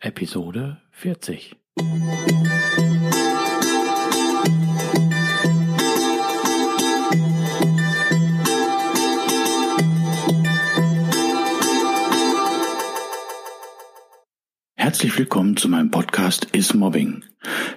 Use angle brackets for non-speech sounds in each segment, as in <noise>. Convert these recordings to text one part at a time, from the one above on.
Episode 40. Herzlich willkommen zu meinem Podcast Is Mobbing,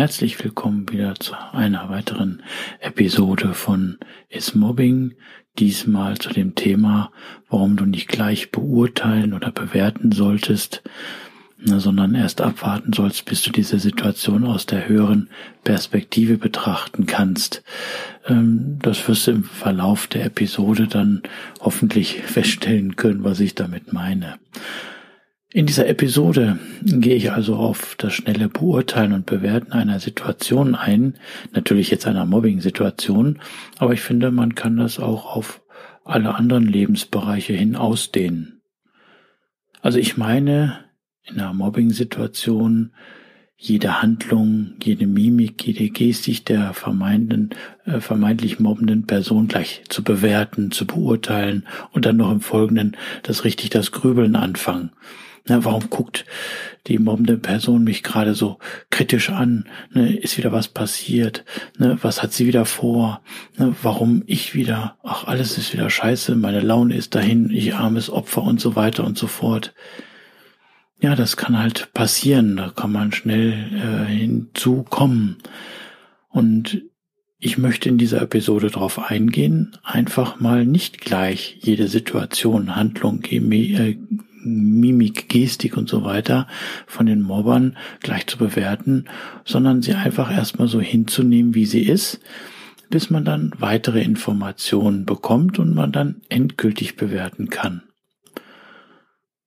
Herzlich willkommen wieder zu einer weiteren Episode von Is Mobbing. Diesmal zu dem Thema, warum du nicht gleich beurteilen oder bewerten solltest, sondern erst abwarten sollst, bis du diese Situation aus der höheren Perspektive betrachten kannst. Ähm, das wirst du im Verlauf der Episode dann hoffentlich <laughs> feststellen können, was ich damit meine. In dieser Episode gehe ich also auf das schnelle Beurteilen und Bewerten einer Situation ein, natürlich jetzt einer Mobbing-Situation, aber ich finde, man kann das auch auf alle anderen Lebensbereiche hin ausdehnen. Also ich meine, in einer Mobbing-Situation jede Handlung, jede Mimik, jede Gestik der vermeintlichen, äh, vermeintlich mobbenden Person gleich zu bewerten, zu beurteilen und dann noch im Folgenden das richtig das Grübeln anfangen. Ne, warum guckt die mobbende Person mich gerade so kritisch an? Ne, ist wieder was passiert? Ne, was hat sie wieder vor? Ne, warum ich wieder? Ach, alles ist wieder scheiße, meine Laune ist dahin, ich armes Opfer und so weiter und so fort. Ja, das kann halt passieren, da kann man schnell äh, hinzukommen. Und ich möchte in dieser Episode darauf eingehen, einfach mal nicht gleich jede Situation, Handlung, äh, Mimik, Gestik und so weiter von den Mobbern gleich zu bewerten, sondern sie einfach erstmal so hinzunehmen, wie sie ist, bis man dann weitere Informationen bekommt und man dann endgültig bewerten kann.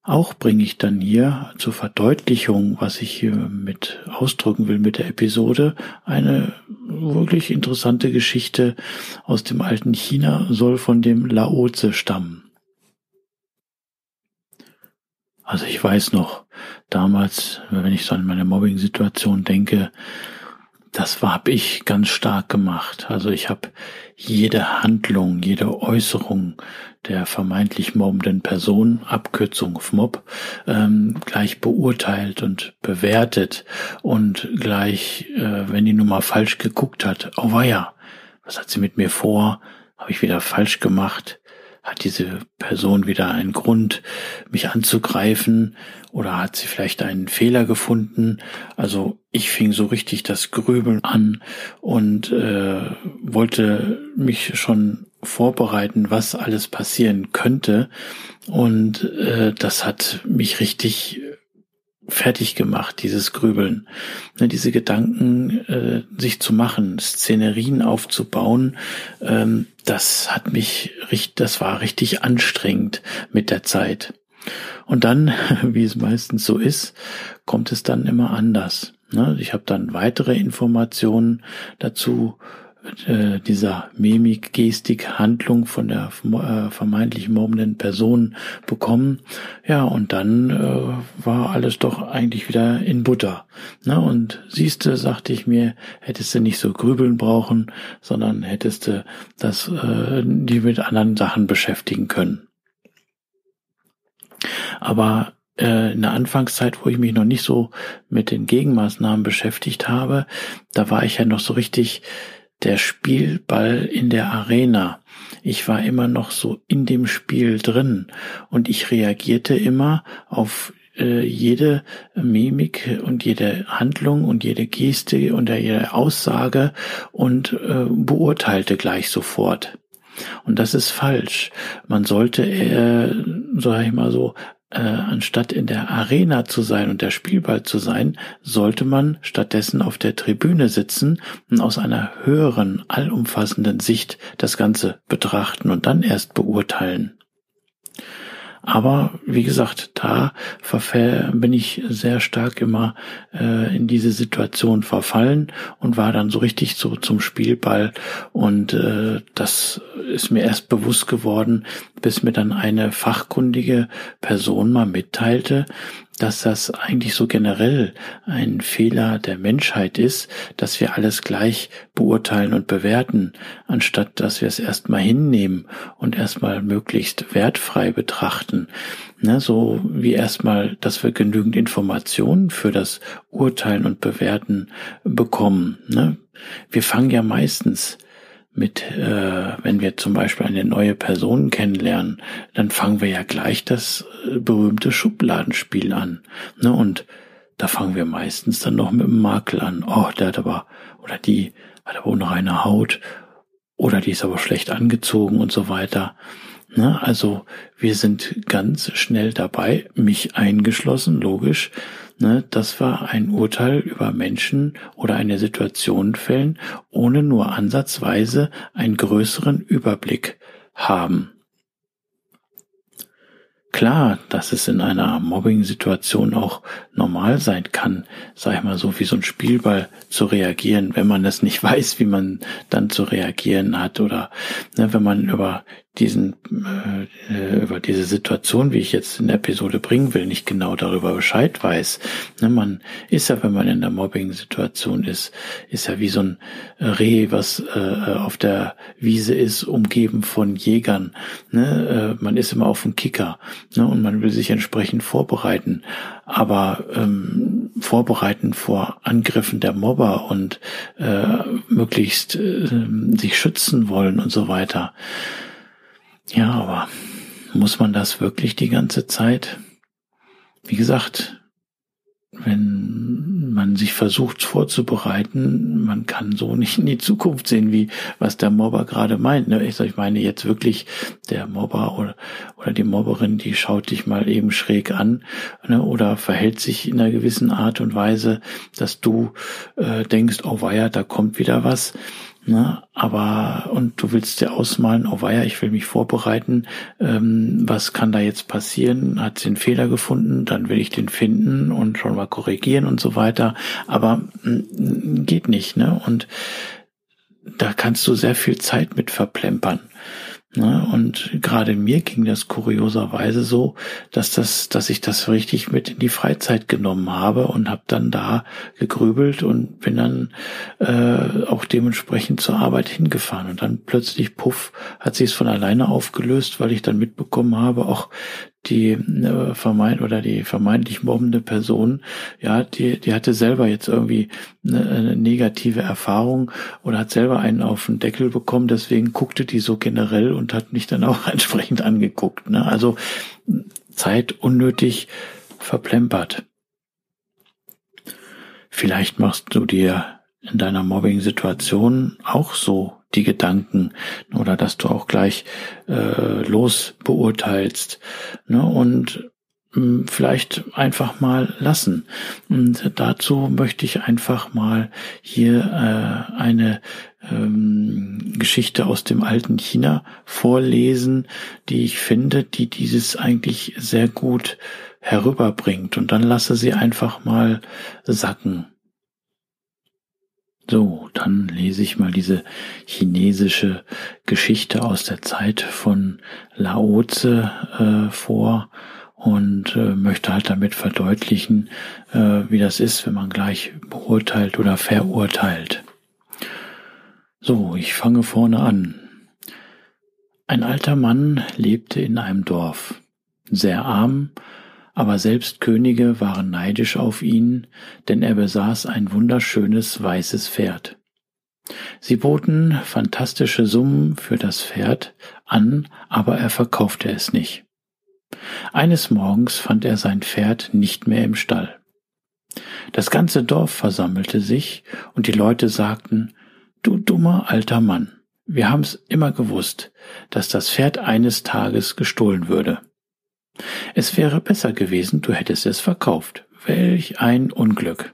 Auch bringe ich dann hier zur Verdeutlichung, was ich hier mit ausdrücken will mit der Episode, eine wirklich interessante Geschichte aus dem alten China soll von dem Laoze stammen. Also ich weiß noch, damals, wenn ich so an meine Mobbing-Situation denke, das habe ich ganz stark gemacht. Also ich habe jede Handlung, jede Äußerung der vermeintlich mobbenden Person, Abkürzung Mob, ähm, gleich beurteilt und bewertet und gleich, äh, wenn die nun mal falsch geguckt hat, oh weia, was hat sie mit mir vor? Habe ich wieder falsch gemacht? Hat diese Person wieder einen Grund, mich anzugreifen oder hat sie vielleicht einen Fehler gefunden? Also ich fing so richtig das Grübeln an und äh, wollte mich schon vorbereiten, was alles passieren könnte. Und äh, das hat mich richtig fertig gemacht, dieses Grübeln, ne, diese Gedanken äh, sich zu machen, Szenerien aufzubauen, ähm, das hat mich, das war richtig anstrengend mit der Zeit. Und dann, <laughs> wie es meistens so ist, kommt es dann immer anders. Ne? Ich habe dann weitere Informationen dazu äh, dieser Mimik, Gestik, Handlung von der äh, vermeintlich mobbenden Person bekommen. Ja, und dann äh, war alles doch eigentlich wieder in Butter. Ne? Und siehste, sagte ich mir, hättest du nicht so grübeln brauchen, sondern hättest du das, äh, die mit anderen Sachen beschäftigen können. Aber äh, in der Anfangszeit, wo ich mich noch nicht so mit den Gegenmaßnahmen beschäftigt habe, da war ich ja noch so richtig der Spielball in der Arena. Ich war immer noch so in dem Spiel drin und ich reagierte immer auf äh, jede Mimik und jede Handlung und jede Geste und jede Aussage und äh, beurteilte gleich sofort. Und das ist falsch. Man sollte, äh, sag ich mal so, äh, anstatt in der Arena zu sein und der Spielball zu sein, sollte man stattdessen auf der Tribüne sitzen und aus einer höheren, allumfassenden Sicht das Ganze betrachten und dann erst beurteilen. Aber wie gesagt, da bin ich sehr stark immer äh, in diese Situation verfallen und war dann so richtig so zum Spielball. Und äh, das ist mir erst bewusst geworden, bis mir dann eine fachkundige Person mal mitteilte, dass das eigentlich so generell ein Fehler der Menschheit ist, dass wir alles gleich beurteilen und bewerten, anstatt dass wir es erstmal hinnehmen und erstmal möglichst wertfrei betrachten. Ne, so wie erstmal, dass wir genügend Informationen für das Urteilen und Bewerten bekommen. Ne? Wir fangen ja meistens mit, äh, wenn wir zum Beispiel eine neue Person kennenlernen, dann fangen wir ja gleich das äh, berühmte Schubladenspiel an. Ne? Und da fangen wir meistens dann noch mit dem Makel an. Oh, der hat aber, oder die hat aber noch eine Haut, oder die ist aber schlecht angezogen und so weiter. Ne? Also wir sind ganz schnell dabei, mich eingeschlossen, logisch, ne, dass wir ein Urteil über Menschen oder eine Situation fällen, ohne nur ansatzweise einen größeren Überblick haben. Klar, dass es in einer Mobbing-Situation auch normal sein kann, sag ich mal so, wie so ein Spielball zu reagieren, wenn man das nicht <laughs> weiß, wie man dann zu reagieren hat oder ne, wenn man über diesen äh, über diese Situation, wie ich jetzt in der Episode bringen will, nicht genau darüber Bescheid weiß. Ne, man ist ja, wenn man in der Mobbing-Situation ist, ist ja wie so ein Reh, was äh, auf der Wiese ist, umgeben von Jägern. Ne? Äh, man ist immer auf dem Kicker ne? und man will sich entsprechend vorbereiten. Aber ähm, vorbereiten vor Angriffen der Mobber und äh, möglichst äh, sich schützen wollen und so weiter ja, aber muss man das wirklich die ganze Zeit? Wie gesagt, wenn man sich versucht vorzubereiten, man kann so nicht in die Zukunft sehen, wie was der Mobber gerade meint. Ne? Ich meine jetzt wirklich, der Mobber oder, oder die Mobberin, die schaut dich mal eben schräg an ne? oder verhält sich in einer gewissen Art und Weise, dass du äh, denkst, oh weia, da kommt wieder was. Ne? Aber, und du willst dir ausmalen, oh weia, ich will mich vorbereiten, ähm, was kann da jetzt passieren? Hat sie einen Fehler gefunden, dann will ich den finden und schon mal korrigieren und so weiter. Aber mh, mm, geht nicht, ne? Und da kannst du sehr viel Zeit mit verplempern. Ne? Und gerade mir ging das kurioserweise so, dass das, dass ich das richtig mit in die Freizeit genommen habe und habe dann da gegrübelt und bin dann äh, auch dementsprechend zur Arbeit hingefahren. Und dann plötzlich, puff, hat sich es von alleine aufgelöst, weil ich dann mitbekommen habe, auch die äh, vermeint oder die vermeintlich mobbende Person, ja, die, die hatte selber jetzt irgendwie eine, eine negative Erfahrung oder hat selber einen auf den Deckel bekommen, deswegen guckte die so generell und hat mich dann auch <laughs> entsprechend angeguckt. Ne? Also Zeit unnötig verplempert. Vielleicht machst du dir in deiner Mobbing-Situation auch so die Gedanken oder dass du auch gleich äh, los beurteilst ne? und hm, vielleicht einfach mal lassen. Und dazu möchte ich einfach mal hier äh, eine ähm, Geschichte aus dem alten China vorlesen, die ich finde, die dieses eigentlich sehr gut herüberbringt. Und dann lasse sie einfach mal sacken. So, dann lese ich mal diese chinesische Geschichte aus der Zeit von Lao Tse äh, vor und äh, möchte halt damit verdeutlichen, äh, wie das ist, wenn man gleich beurteilt oder verurteilt. So, ich fange vorne an. Ein alter Mann lebte in einem Dorf, sehr arm, aber selbst Könige waren neidisch auf ihn, denn er besaß ein wunderschönes weißes Pferd. Sie boten fantastische Summen für das Pferd an, aber er verkaufte es nicht. Eines Morgens fand er sein Pferd nicht mehr im Stall. Das ganze Dorf versammelte sich, und die Leute sagten Du dummer alter Mann, wir haben's immer gewusst, dass das Pferd eines Tages gestohlen würde. Es wäre besser gewesen, du hättest es verkauft. Welch ein Unglück.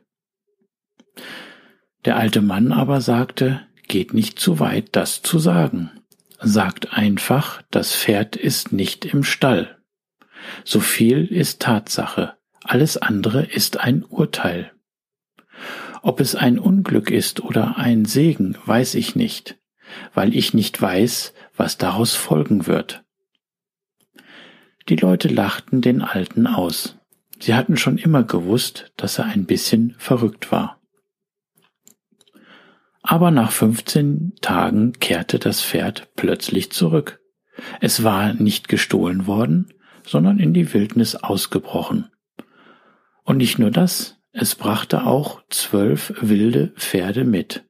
Der alte Mann aber sagte, geht nicht zu weit, das zu sagen. Sagt einfach, das Pferd ist nicht im Stall. So viel ist Tatsache, alles andere ist ein Urteil. Ob es ein Unglück ist oder ein Segen, weiß ich nicht, weil ich nicht weiß, was daraus folgen wird. Die Leute lachten den Alten aus. Sie hatten schon immer gewusst, dass er ein bisschen verrückt war. Aber nach 15 Tagen kehrte das Pferd plötzlich zurück. Es war nicht gestohlen worden, sondern in die Wildnis ausgebrochen. Und nicht nur das, es brachte auch zwölf wilde Pferde mit.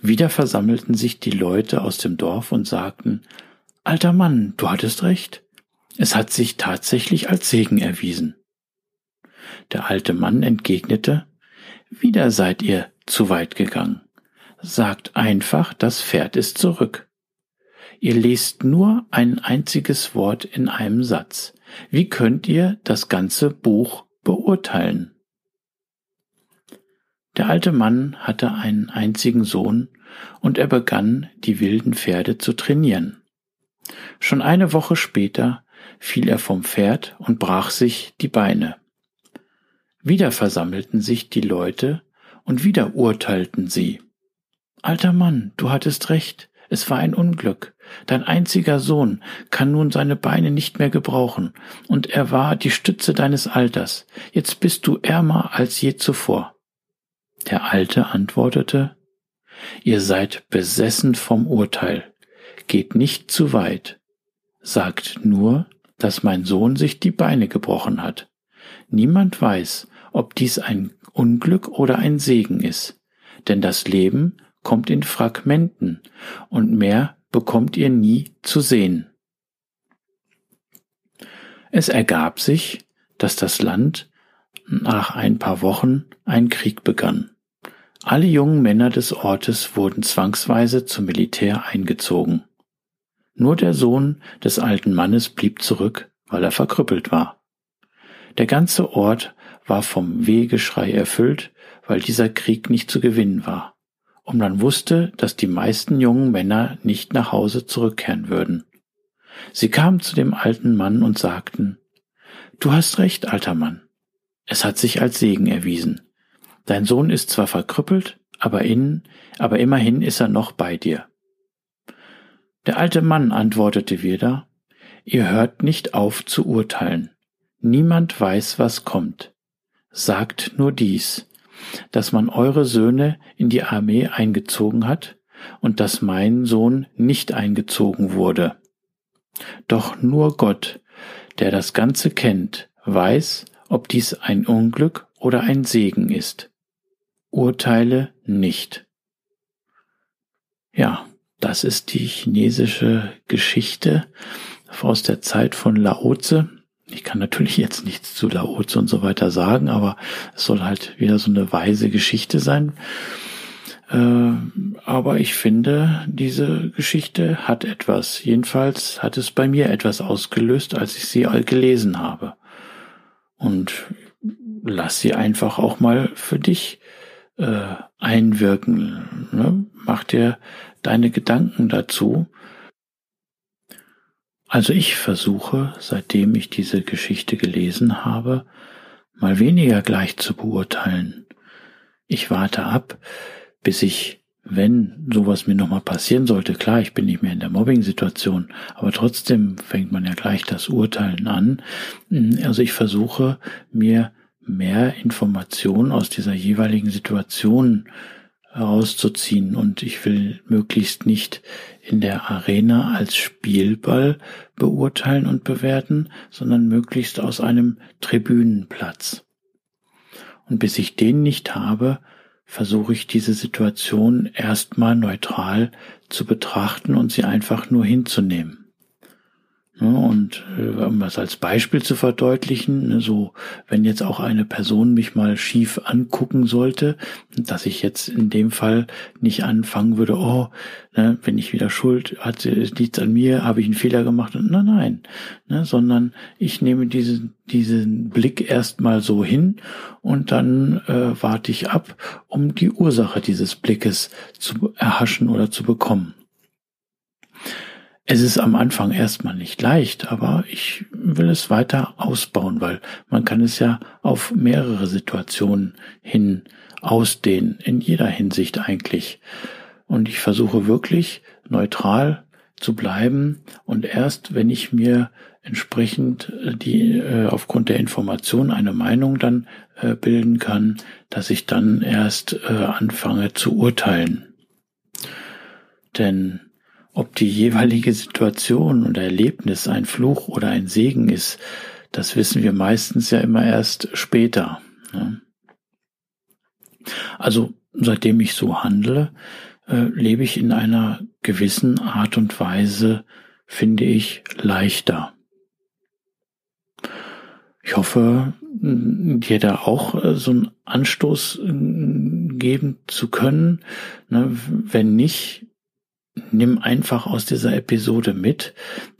Wieder versammelten sich die Leute aus dem Dorf und sagten, Alter Mann, du hattest recht. Es hat sich tatsächlich als Segen erwiesen. Der alte Mann entgegnete, Wieder seid ihr zu weit gegangen. Sagt einfach, das Pferd ist zurück. Ihr lest nur ein einziges Wort in einem Satz. Wie könnt ihr das ganze Buch beurteilen? Der alte Mann hatte einen einzigen Sohn und er begann, die wilden Pferde zu trainieren. Schon eine Woche später fiel er vom Pferd und brach sich die Beine. Wieder versammelten sich die Leute und wieder urteilten sie. Alter Mann, du hattest recht, es war ein Unglück. Dein einziger Sohn kann nun seine Beine nicht mehr gebrauchen, und er war die Stütze deines Alters. Jetzt bist du ärmer als je zuvor. Der Alte antwortete, Ihr seid besessen vom Urteil, geht nicht zu weit, sagt nur, dass mein Sohn sich die Beine gebrochen hat. Niemand weiß, ob dies ein Unglück oder ein Segen ist, denn das Leben kommt in Fragmenten und mehr bekommt ihr nie zu sehen. Es ergab sich, dass das Land nach ein paar Wochen ein Krieg begann. Alle jungen Männer des Ortes wurden zwangsweise zum Militär eingezogen. Nur der Sohn des alten Mannes blieb zurück, weil er verkrüppelt war. Der ganze Ort war vom Wehgeschrei erfüllt, weil dieser Krieg nicht zu gewinnen war und man wusste, dass die meisten jungen Männer nicht nach Hause zurückkehren würden. Sie kamen zu dem alten Mann und sagten, Du hast recht, alter Mann. Es hat sich als Segen erwiesen. Dein Sohn ist zwar verkrüppelt, aber innen, aber immerhin ist er noch bei dir. Der alte Mann antwortete wieder, Ihr hört nicht auf zu urteilen. Niemand weiß, was kommt. Sagt nur dies dass man eure Söhne in die Armee eingezogen hat und dass mein Sohn nicht eingezogen wurde. Doch nur Gott, der das Ganze kennt, weiß, ob dies ein Unglück oder ein Segen ist. Urteile nicht. Ja, das ist die chinesische Geschichte aus der Zeit von Laoze. Ich kann natürlich jetzt nichts zu Laozi und so weiter sagen, aber es soll halt wieder so eine weise Geschichte sein. Äh, aber ich finde, diese Geschichte hat etwas. Jedenfalls hat es bei mir etwas ausgelöst, als ich sie gelesen habe. Und lass sie einfach auch mal für dich äh, einwirken. Ne? Mach dir deine Gedanken dazu also ich versuche, seitdem ich diese Geschichte gelesen habe, mal weniger gleich zu beurteilen. Ich warte ab, bis ich, wenn sowas mir nochmal passieren sollte, klar, ich bin nicht mehr in der Mobbing-Situation, aber trotzdem fängt man ja gleich das Urteilen an. Also ich versuche mir mehr Informationen aus dieser jeweiligen Situation herauszuziehen und ich will möglichst nicht in der Arena als Spielball beurteilen und bewerten, sondern möglichst aus einem Tribünenplatz. Und bis ich den nicht habe, versuche ich diese Situation erstmal neutral zu betrachten und sie einfach nur hinzunehmen. Ne, und äh, um das als Beispiel zu verdeutlichen, ne, so wenn jetzt auch eine Person mich mal schief angucken sollte, dass ich jetzt in dem Fall nicht anfangen würde, oh, ne, wenn ich wieder schuld, hat liegt an mir, habe ich einen Fehler gemacht. Nein, nein, ne, sondern ich nehme diesen diesen Blick erstmal so hin und dann äh, warte ich ab, um die Ursache dieses Blickes zu erhaschen oder zu bekommen. Es ist am Anfang erstmal nicht leicht, aber ich will es weiter ausbauen, weil man kann es ja auf mehrere Situationen hin ausdehnen, in jeder Hinsicht eigentlich. Und ich versuche wirklich neutral zu bleiben und erst wenn ich mir entsprechend die äh, aufgrund der Information eine Meinung dann äh, bilden kann, dass ich dann erst äh, anfange zu urteilen. Denn ob die jeweilige Situation und Erlebnis ein Fluch oder ein Segen ist, das wissen wir meistens ja immer erst später. Ne? Also seitdem ich so handle, äh, lebe ich in einer gewissen Art und Weise, finde ich, leichter. Ich hoffe, dir da auch äh, so einen Anstoß geben zu können. Ne? Wenn nicht, nimm einfach aus dieser Episode mit,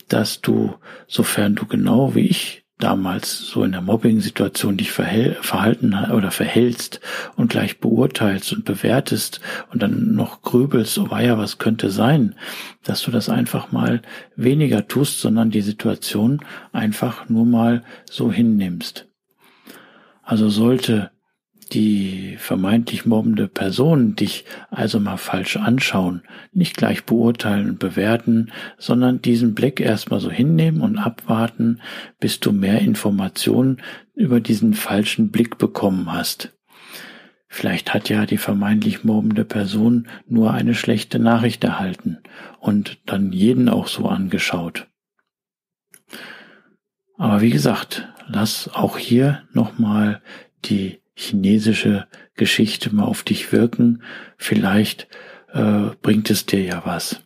dass du, sofern du genau wie ich damals so in der Mobbing-Situation dich verhalten oder verhältst und gleich beurteilst und bewertest und dann noch grübelst, oh weia, was könnte sein, dass du das einfach mal weniger tust, sondern die Situation einfach nur mal so hinnimmst. Also sollte die vermeintlich mobbende Person dich also mal falsch anschauen, nicht gleich beurteilen und bewerten, sondern diesen Blick erstmal so hinnehmen und abwarten, bis du mehr Informationen über diesen falschen Blick bekommen hast. Vielleicht hat ja die vermeintlich mobbende Person nur eine schlechte Nachricht erhalten und dann jeden auch so angeschaut. Aber wie gesagt, lass auch hier nochmal die chinesische Geschichte mal auf dich wirken. Vielleicht äh, bringt es dir ja was.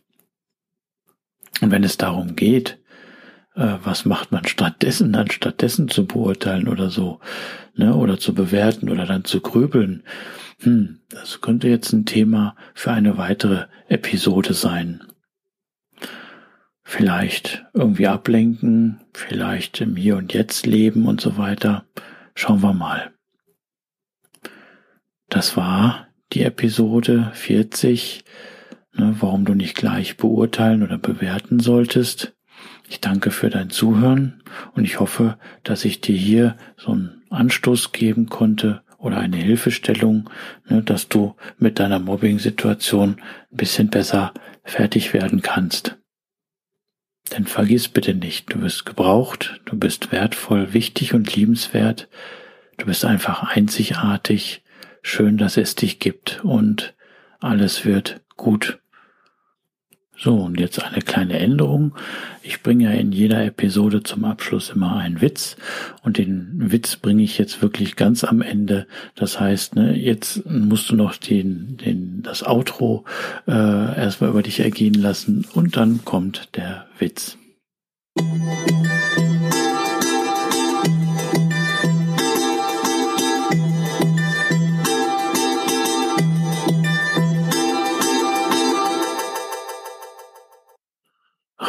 Und wenn es darum geht, äh, was macht man stattdessen, dann stattdessen zu beurteilen oder so, ne, oder zu bewerten oder dann zu grübeln, hm, das könnte jetzt ein Thema für eine weitere Episode sein. Vielleicht irgendwie ablenken, vielleicht im Hier und Jetzt leben und so weiter. Schauen wir mal. Das war die Episode 40, ne, warum du nicht gleich beurteilen oder bewerten solltest. Ich danke für dein Zuhören und ich hoffe, dass ich dir hier so einen Anstoß geben konnte oder eine Hilfestellung, ne, dass du mit deiner Mobbing-Situation ein bisschen besser fertig werden kannst. Denn vergiss bitte nicht, du bist gebraucht, du bist wertvoll, wichtig und liebenswert, du bist einfach einzigartig Schön, dass es dich gibt und alles wird gut. So, und jetzt eine kleine Änderung. Ich bringe ja in jeder Episode zum Abschluss immer einen Witz und den Witz bringe ich jetzt wirklich ganz am Ende. Das heißt, ne, jetzt musst du noch den, den, das Outro äh, erstmal über dich ergehen lassen und dann kommt der Witz.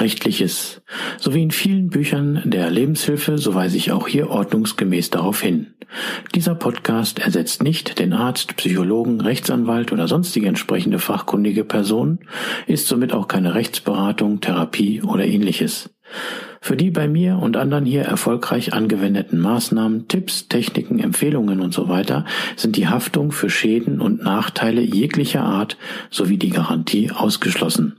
Rechtliches. So wie in vielen Büchern der Lebenshilfe, so weise ich auch hier ordnungsgemäß darauf hin. Dieser Podcast ersetzt nicht den Arzt, Psychologen, Rechtsanwalt oder sonstige entsprechende fachkundige Person, ist somit auch keine Rechtsberatung, Therapie oder ähnliches. Für die bei mir und anderen hier erfolgreich angewendeten Maßnahmen, Tipps, Techniken, Empfehlungen und so sind die Haftung für Schäden und Nachteile jeglicher Art sowie die Garantie ausgeschlossen.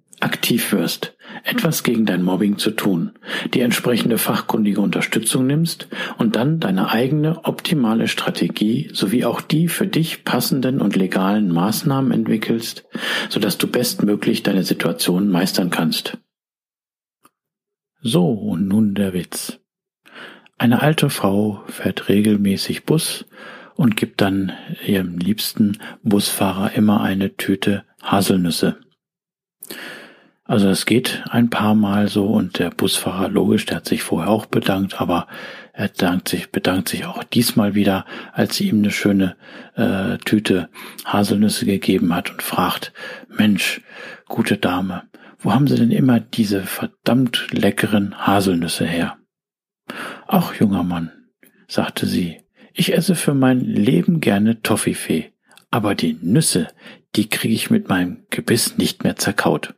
aktiv wirst, etwas gegen dein Mobbing zu tun, die entsprechende fachkundige Unterstützung nimmst und dann deine eigene optimale Strategie sowie auch die für dich passenden und legalen Maßnahmen entwickelst, sodass du bestmöglich deine Situation meistern kannst. So, und nun der Witz. Eine alte Frau fährt regelmäßig Bus und gibt dann ihrem liebsten Busfahrer immer eine Tüte Haselnüsse. Also es geht ein paar Mal so und der Busfahrer, logisch, der hat sich vorher auch bedankt, aber er bedankt sich, bedankt sich auch diesmal wieder, als sie ihm eine schöne äh, Tüte Haselnüsse gegeben hat und fragt, Mensch, gute Dame, wo haben Sie denn immer diese verdammt leckeren Haselnüsse her? Ach, junger Mann, sagte sie, ich esse für mein Leben gerne Toffifee, aber die Nüsse, die kriege ich mit meinem Gebiss nicht mehr zerkaut.